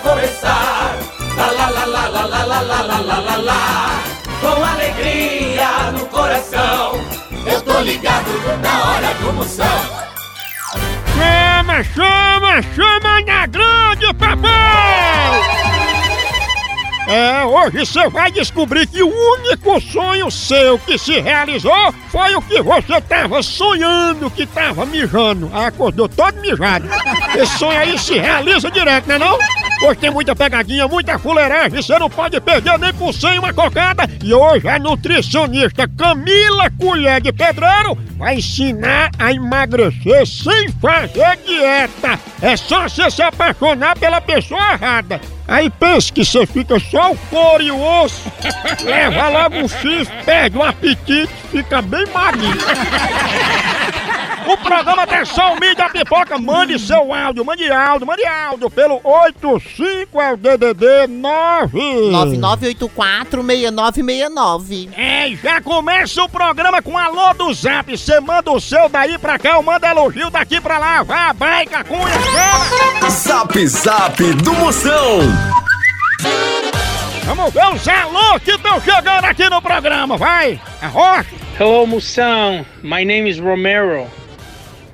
vai começar. Lá, lá, lá, lá, lá, lá, lá, lá, lá, lá, lá. Com alegria no coração. Eu tô ligado na hora do Moção. Chama, chama, chama na grande, papai! É, hoje você vai descobrir que o único sonho seu que se realizou foi o que você tava sonhando que tava mijando. Aí acordou todo mijado. Esse sonho aí se realiza direto, né não? Hoje tem muita pegadinha, muita fuleiragem, você não pode perder nem por cem uma cocada. E hoje a nutricionista Camila Colher de Pedreiro vai ensinar a emagrecer sem fazer dieta. É só você se apaixonar pela pessoa errada. Aí pensa que você fica só o couro e o osso, leva logo um chifre, perde o apetite, fica bem magrinho. O programa Atenção Mídia Pipoca, mande seu áudio, mande áudio, mande áudio pelo 85 é o DDD 9 99846969. É, já começa o programa com alô do Zap, você manda o seu daí pra cá, eu mando elogio daqui pra lá, vai, vai, cacunha, chama! Zap Zap do Moção. Vamos ver os alô que estão chegando aqui no programa, vai! Arrocha! Hello, Musão. My name is Romero.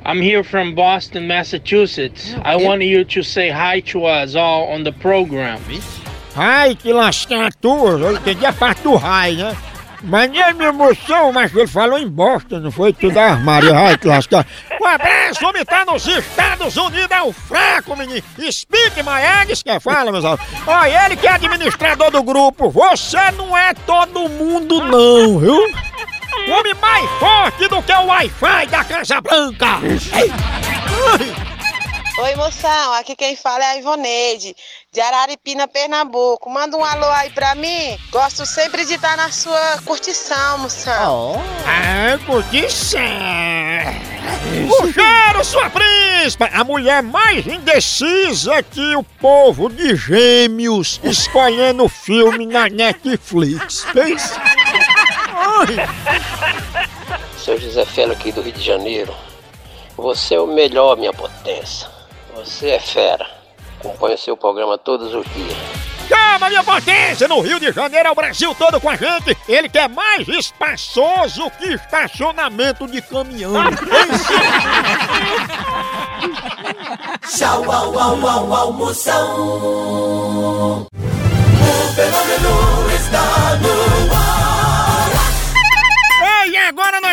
I'm here from Boston, Massachusetts. I want you to say hi to us all on the program. Ai, que lascar tua, eu entendi a parte do raio, né? Mas nem minha emoção, mas ele falou em bosta, não foi tudo armário, ai que lascar. Um abraço, homem tá nos Estados Unidos, é o fraco, menino. Speak my eggs, que fala, meus amigos. Olha, ele que é administrador do grupo, você não é todo mundo não, viu? O homem mais forte do que o Wi-Fi da Casa Branca. Oi, moção. Aqui quem fala é a Ivoneide, de Araripina, Pernambuco. Manda um alô aí pra mim. Gosto sempre de estar na sua curtição, moção. Ah, curtição. O cheiro, sua príncipe! A mulher mais indecisa que o povo de gêmeos escolhendo filme na Netflix. Pensa. Sou José Felo aqui do Rio de Janeiro. Você é o melhor, minha potência. Você é fera. Acompanha seu programa todos os dias. Chama minha potência no Rio de Janeiro, é o Brasil todo com a gente. Ele que é mais espaçoso que estacionamento de caminhão. Tchau, au, au, au, au, Moção. O fenômeno está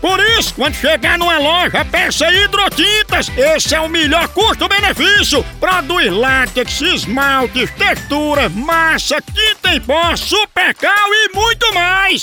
Por isso, quando chegar numa loja, peça hidrotintas. Esse é o melhor custo-benefício. Produz látex, esmaltes, textura, massa, tinta em pó, supercal e muito mais.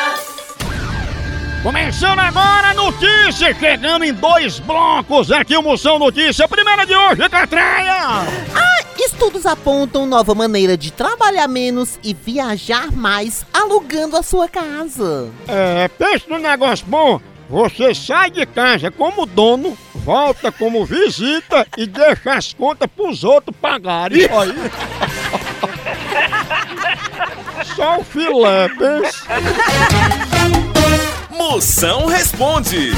Começando agora, notícia chegando em dois blocos aqui o Moção Notícia. Primeira de hoje, Catraia! Ah, estudos apontam nova maneira de trabalhar menos e viajar mais alugando a sua casa. É, pensa no negócio bom. Você sai de casa como dono, volta como visita e deixa as contas pros outros pagarem. Aí. só o filé, pensa. Moção responde.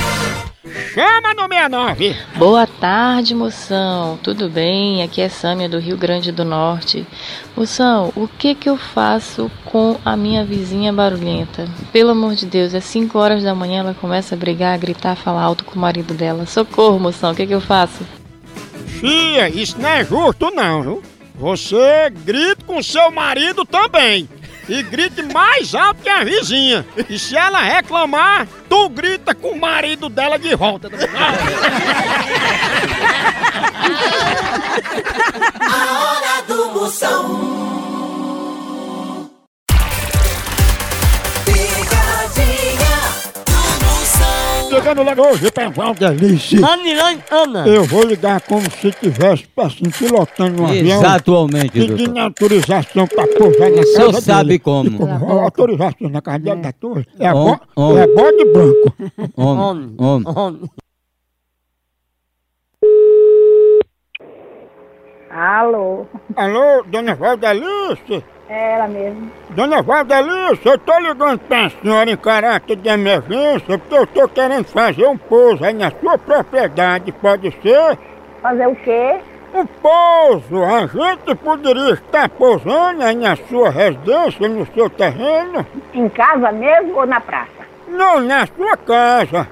Chama no 69. Boa tarde, moção. Tudo bem? Aqui é Sâmia do Rio Grande do Norte. Moção, o que que eu faço com a minha vizinha barulhenta? Pelo amor de Deus, é 5 horas da manhã, ela começa a brigar, a gritar, falar alto com o marido dela. Socorro, moção, o que que eu faço? Fia, isso não é justo não, viu? Você grita com seu marido também. E grite mais alto que a vizinha. E se ela reclamar, tu grita com o marido dela de volta. A hora do Moção. Chegando logo hoje pra Valdelice. Eu vou ligar como se estivesse assim, pilotando um avião. Exatamente, Pedindo doutor. autorização pra pousar na O casa senhor dele. sabe como. Como? Autorização na casa dele, da torre. É, Om- bo é bode branco. Homem, homem. Alô, Alô, dona Valdelice? É ela mesmo. Dona Valdelice, eu tô ligando pra senhora em caráter de emergência porque eu tô querendo fazer um pouso aí na sua propriedade, pode ser? Fazer o quê? Um pouso! A gente poderia estar pousando aí na sua residência, no seu terreno? Em casa mesmo ou na praça? Não, na sua casa.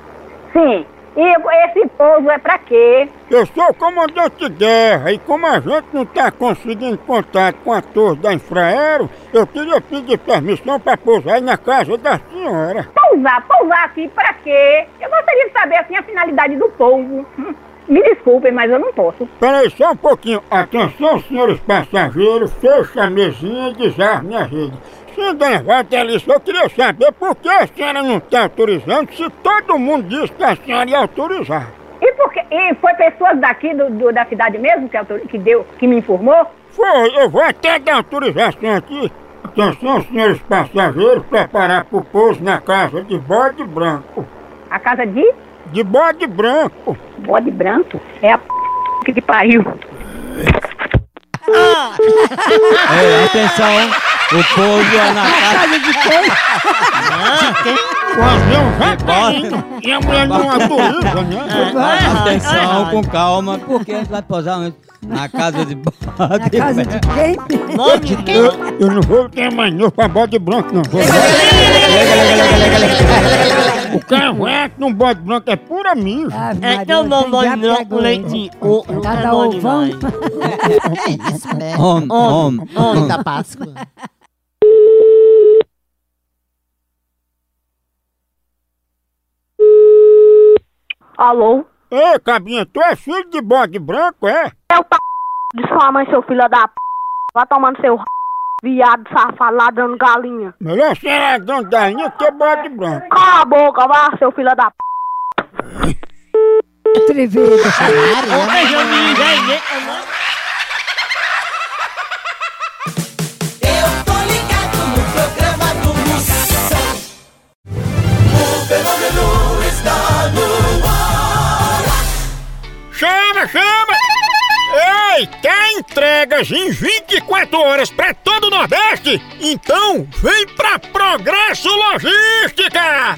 Sim. E esse pouso é pra quê? Eu sou comandante de guerra e como a gente não está conseguindo contato com a torre da Infraero, eu queria pedir permissão para pousar aí na casa da senhora. Pousar, pousar aqui pra quê? Eu gostaria de saber assim a finalidade do pouso. Hum, Me desculpem, mas eu não posso. Peraí, só um pouquinho. Atenção, senhores passageiros, fecha a mesinha e desarme a rede. Sim, dona Valdelice, eu queria saber por que a senhora não está autorizando se todo mundo disse que a senhora ia autorizar. E, por quê? e foi pessoas daqui do, do- da cidade mesmo que, autor- que deu, que me informou? Foi, eu vou até dar autorização aqui. Atenção, senhores passageiros, preparar para o pouso na casa de bode branco. A casa de De bode branco. bode branco é a p... que pariu. É, atenção, o povo é na casa de O avião já tá indo. E a mulher não autoriza, né? Atenção, com calma, porque a gente vai posar na casa de bode. Na casa de Eu, eu não vou ter mais novo pra bode branco, não. Vou... o carro é que não bode branco é pura mijo. É que eu não dou não com leite. O, o Cada ovão. Homem, homem, Homem da Páscoa. Alô? Ei, cabinha, tu é filho de bode branco, é? É o p... de sua mãe, seu filho da p... Vai tomando seu r... viado safado ladrando galinha. Melhor ser ladrão da linha que bode branco. Cala a boca, vá, seu filho da p... Atrevido. Eu tô ligado no programa do Moção. O fenômeno está no ar. Chama, chama! Ei, quer entregas em 24 horas pra todo o Nordeste? Então vem pra Progresso Logística!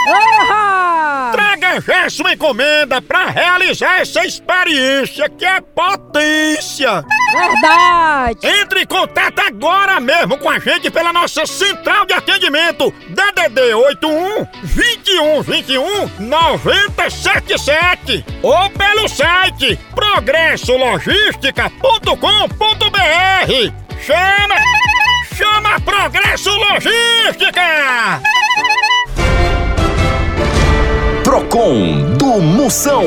Já sua encomenda para realizar essa experiência que é potência. Verdade. Entre em contato agora mesmo com a gente pela nossa central de atendimento DDD 81 21 21 977 ou pelo site progressologística.com.br. Chama! Chama Progresso Logística! Procon do Moção.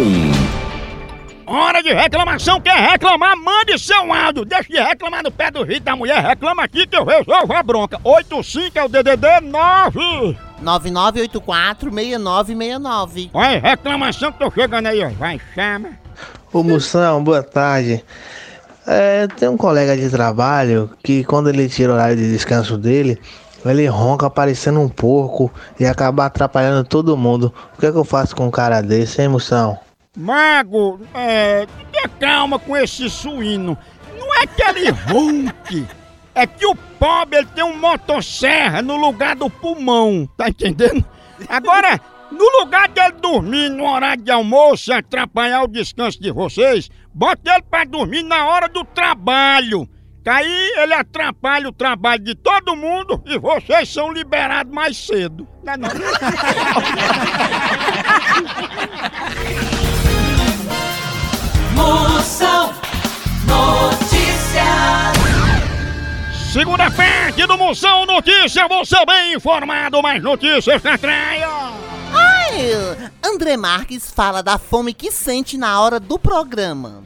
Hora de reclamação, quer reclamar, mande seu áudio. Deixa de reclamar no pé do rio da mulher, reclama aqui que eu resolvo a bronca. 85 é o DDD 9. 9984-6969. Olha, reclamação que tô chegando aí, ó. Vai, chama. Ô Moção, boa tarde. É, tem um colega de trabalho que quando ele tira o horário de descanso dele, ele ronca parecendo um porco e acaba atrapalhando todo mundo. O que é que eu faço com um cara desse, hein, Moção? Mago, é. Tenha calma com esse suíno. Não é que ele ronque. É que o pobre ele tem um motosserra no lugar do pulmão. Tá entendendo? Agora, no lugar dele dormir no horário de almoço e atrapalhar o descanso de vocês, bota ele pra dormir na hora do trabalho. Que aí ele atrapalha o trabalho de todo mundo e vocês são liberados mais cedo. Não é não? Moção Notícias. Segunda parte do Moção Notícia, você bem informado, mais notícias na traia. Ai, André Marques fala da fome que sente na hora do programa.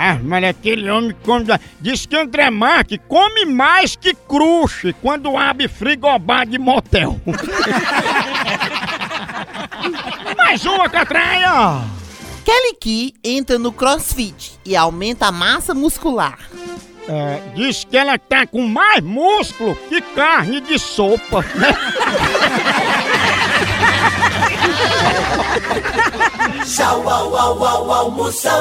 Ah, mas aquele homem come. Diz que André Marques come mais que cruxe quando abre frigobar de motel. mais uma catraia! Kelly Key entra no crossfit e aumenta a massa muscular. É, diz que ela tá com mais músculo que carne de sopa. Tchau, au, au, au, au, Moção.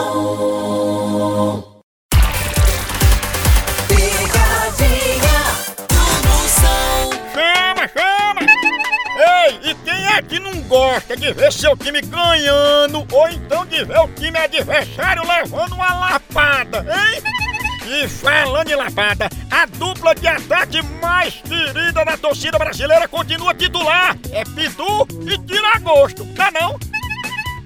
Picadinha do Moção. Chama, chama! Ei, e quem é que não gosta de ver seu time ganhando ou então de ver o time adversário levando uma lapada, hein? E falando em lapada, a dupla de ataque mais querida da torcida brasileira continua titular. É Pitu e Tiragosto, tá não?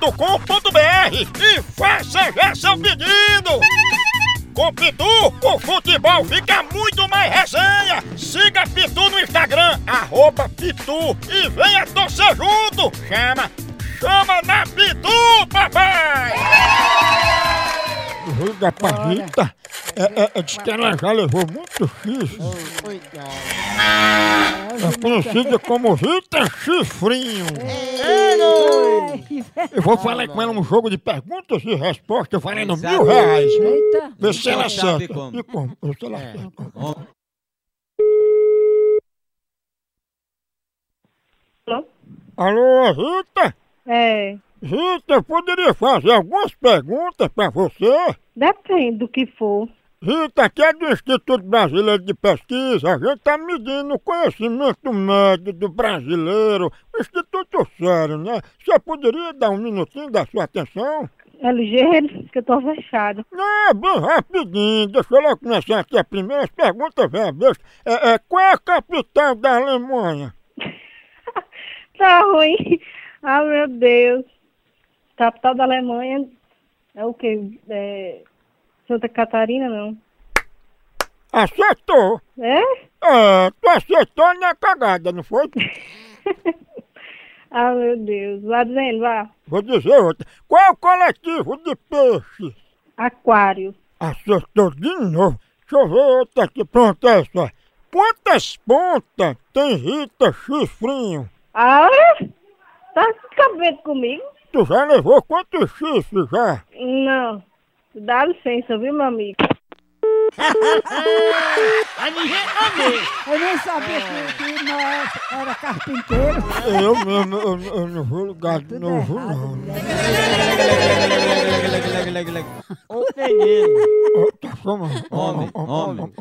loja.pitu.com.br e faça já seu pedido. Com Pitu, o futebol fica muito mais resenha. Siga Pitu no Instagram, arroba Pitu e venha torcer junto. Chama, chama na Pitu, papai! Liga pra Rita, é, é, é, diz que ela já levou muito chifre. É conhecida como Rita Chifrinho. Eu vou falar com ela um jogo de perguntas e respostas valendo mil reais. Eita. Vê se ela Sabe acerta. E como? Vê se ela acerta. Alô, Rita? É, Rita, eu poderia fazer algumas perguntas pra você? depende do que for. Rita, aqui é do Instituto Brasileiro de Pesquisa, a gente tá medindo o conhecimento médio do brasileiro. Um instituto sério, né? Você poderia dar um minutinho da sua atenção? É ligeiro, que eu tô fechado. Não, bem rapidinho. Deixa eu lá começar aqui a primeira as perguntas, velho. É, é, qual é a capital da Alemanha? Tá ruim. Ah, meu Deus. Capital da Alemanha é o quê? É... Santa Catarina, não. Acertou! É? É, tu acertou na cagada, não foi? Ah, meu Deus. Vá dizendo, vá. Vou dizer outra. Qual é o coletivo de peixes? Aquário. Acertou de novo. Deixa eu ver outra aqui. Pronto, essa. Quantas pontas tem Rita Chifrinho? Ah, tá cabendo comigo? Tu já levou quantos chifres já? Não. Dá licença, viu, meu amigo? Eu nem sabia que, que nós era carpinteiro. Eu mesmo, eu, eu não vou lugar de novo, não. Ô, menino. Ó, Tá chamando. Homem, homem.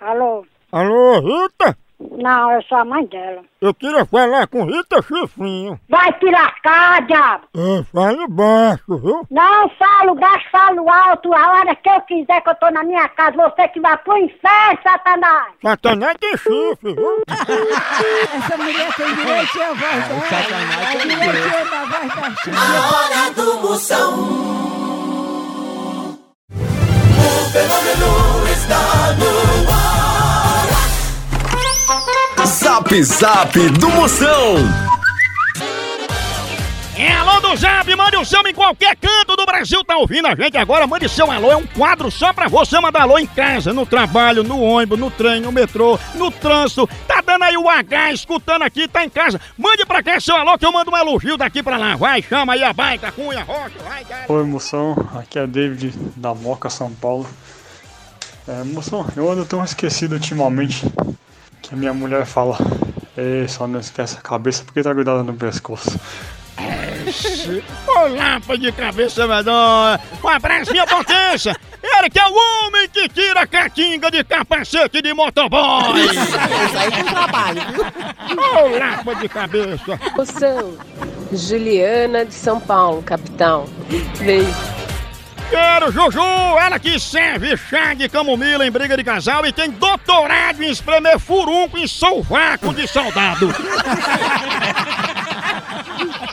Alô? Alô, Rita? Não, eu sou a mãe dela. Eu queria falar com Rita Chifrinho. Vai te lascar, diabo! É, fale baixo, viu? Não falo baixo, falo alto. A hora que eu quiser que eu tô na minha casa, você que vai pro inferno, Satanás! Satanás tem chifre, viu? Essa mulher tem direito à voz dela. Satanás É tem direito à voz da China. A hora do Moção. O fenômeno está Zap Zap do Moção. É alô do Zap, mande o seu em qualquer canto do Brasil, tá ouvindo a gente agora? Mande seu alô, é um quadro só pra você mandar alô em casa, no trabalho, no ônibus, no trem, no metrô, no trânsito. Tá dando aí o H, escutando aqui, tá em casa. Mande pra cá seu alô que eu mando um elogio daqui pra lá. Vai, chama aí a baita, cunha, rocha, vai, vai. Oi, moção. Aqui é David da Moca, São Paulo. É, moção, eu ando tão esquecido ultimamente que a minha mulher fala: Ei, só não esquece a cabeça porque tá grudada no pescoço. Ô lapa de cabeça medonha, um abraço minha potência. Ele que é o homem que tira a catinga de capacete de motoboy. Isso aí com trabalho, viu? Ô lapa de cabeça. Moção, Juliana de São Paulo, capital. Beijo. Quero Juju, ela que serve chá de camomila em briga de casal e tem doutorado em espremer furunco em sovaco de soldado.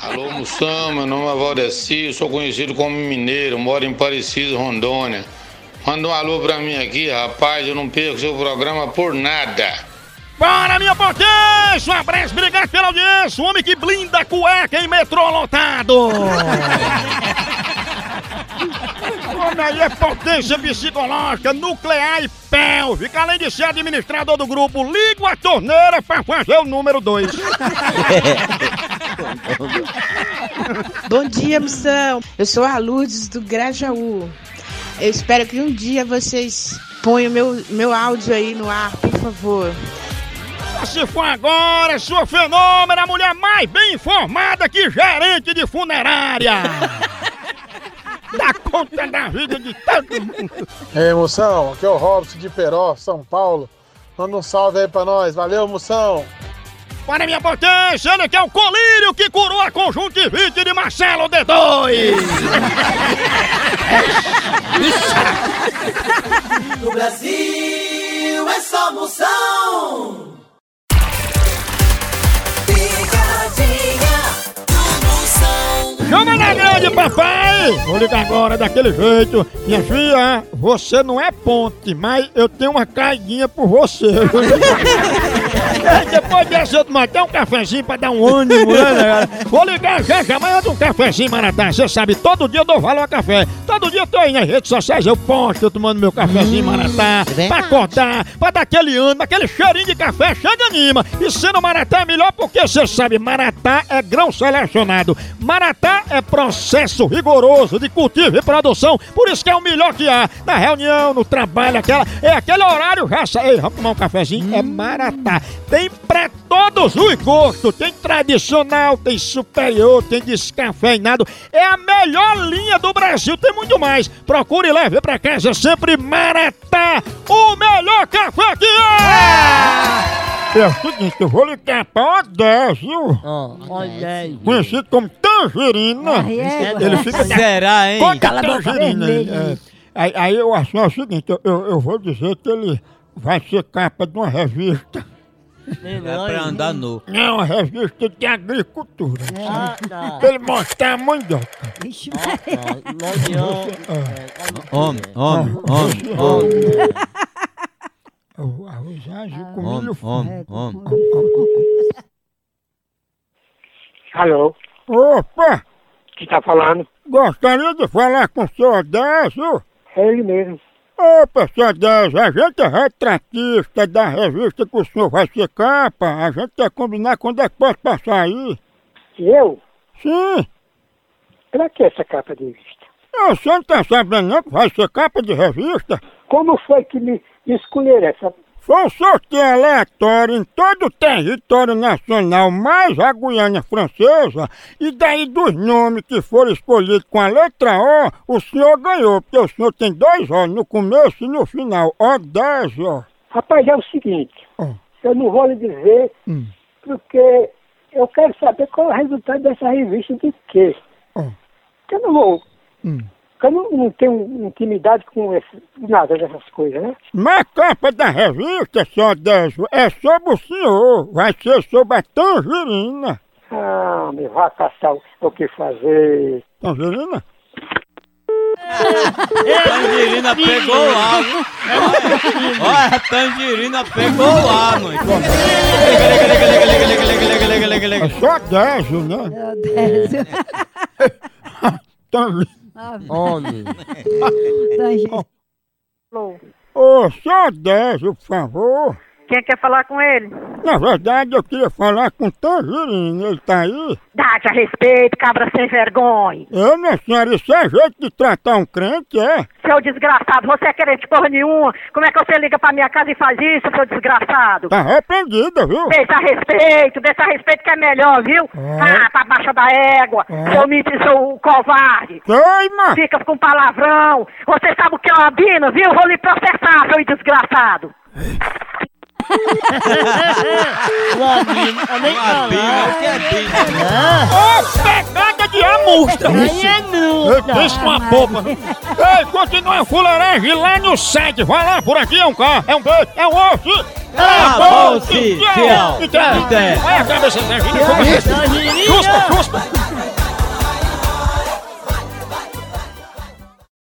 Alô, Moção, meu nome é Valdeci, sou conhecido como mineiro, moro em Parecido, Rondônia. Manda um alô pra mim aqui, rapaz, eu não perco seu programa por nada. Bora, minha potência! Um abraço, obrigado pela audiência! O homem que blinda cueca em metrô lotado! Homem aí é potência psicológica, nuclear e pélvica, além de ser administrador do grupo Ligo a Torneira pra fazer o número 2. Bom dia, moção. Eu sou a Lourdes do Grajaú. Eu espero que um dia vocês ponham meu, meu áudio aí no ar, por favor. Se for agora, sua fenômena, a mulher mais bem informada que gerente de funerária! Dá conta da vida de todo mundo! Ei, moção, aqui é o Robson de Peró, São Paulo. Manda um salve aí pra nós. Valeu, moção. Para minha potência, ele que é o colírio que curou a conjuntivite de Marcelo D2! Vou ligar agora daquele jeito. Minha filha, você não é ponte, mas eu tenho uma caidinha por você. É, Depois dessa eu tomar até um cafezinho pra dar um ânimo, né, galera? Vou ligar já, já amanhã eu dou um cafezinho, Maratá. Você sabe, todo dia eu dou valor a café. Todo dia eu tô aí nas redes sociais, eu posto, eu tomando meu cafezinho, Maratá. Pra acordar, pra dar aquele ânimo, aquele cheirinho de café, chega anima. E sendo Maratá é melhor porque você sabe, Maratá é grão selecionado. Maratá é processo rigoroso de cultivo e produção, por isso que é o melhor que há. Na reunião, no trabalho, aquela, é aquele horário já Ei, vamos tomar um cafezinho? É Maratá. Tem pra todos os gostos. Tem tradicional, tem superior, tem descafeinado. É a melhor linha do Brasil, tem muito mais. Procure e leve pra casa sempre Maratá, o melhor café que é! É o seguinte, eu vou ligar pra Odésio. Conhecido como Tangerina. Ah, é? Ele fica. Será, hein? Conta Cala Tangerina. é. Aí, aí eu acho é o seguinte, eu, eu, eu vou dizer que ele vai ser capa de uma revista. É pra andar nu. É uma revista de agricultura. Ah, tá. Pra ele mostrar a mandioca. Homem, homem, homem, homem. O arroz ágil com Homem, milho homem, homem. Alô? Opa! que tá falando? Gostaria de falar com o senhor Odésio? É ele mesmo. Opa, senhor Odésio, a gente é retratista da revista que o senhor vai ser capa. A gente quer combinar quando é que pode passar aí. Eu? Sim. Pra que essa capa de revista? O senhor não tá sabendo não que vai ser capa de revista? Como foi que me escolheram essa? Foi um sorteio aleatório em todo o território nacional, mais a Guiana Francesa, e daí dos nomes que foram escolhidos com a letra O, o senhor ganhou, porque o senhor tem dois O no começo e no final, Odésio. Rapaz, é o seguinte. eu não vou lhe dizer, porque eu quero saber qual é o resultado dessa revista de quê. Porque eu não vou. porque Eu não, não tenho intimidade com esse, nada dessas coisas, né? Mas a capa da revista, só Décio, é sobre o senhor. Vai ser sobre a tangerina. Ah, me vá caçar o, que fazer. Tangerina? Tangerina pegou o ar. Olha, a tangerina pegou o ar, mãe. É só Décio, né? Tangerina. Homem. Ô, só Décio, por favor. Quem quer falar com ele? Na verdade, eu queria falar com o Tangerina. Ele tá aí? Dá-te a respeito, cabra sem vergonha. Eu, minha senhora, isso é jeito de tratar um crente, é? Seu desgraçado, você é querente porra nenhuma. Como é que você liga pra minha casa e faz isso, seu desgraçado? Tá arrependida, viu? Deixa a respeito, deixa a respeito que é melhor, viu? Ah, tá baixa da égua. Seu mito seu covarde. Queima! Fica com palavrão. Você sabe o que é uma bina, viu? Vou lhe processar, seu desgraçado. Ô, pegada de amostra! Aí é Eu penso com a popa. Ei, continua a fuleiragem lá no site. Vai lá, por aqui é um K, é um B, é um osso. Acabou-se, tchau. Até. Olha a cabeça da gente. Chuspa, chuspa.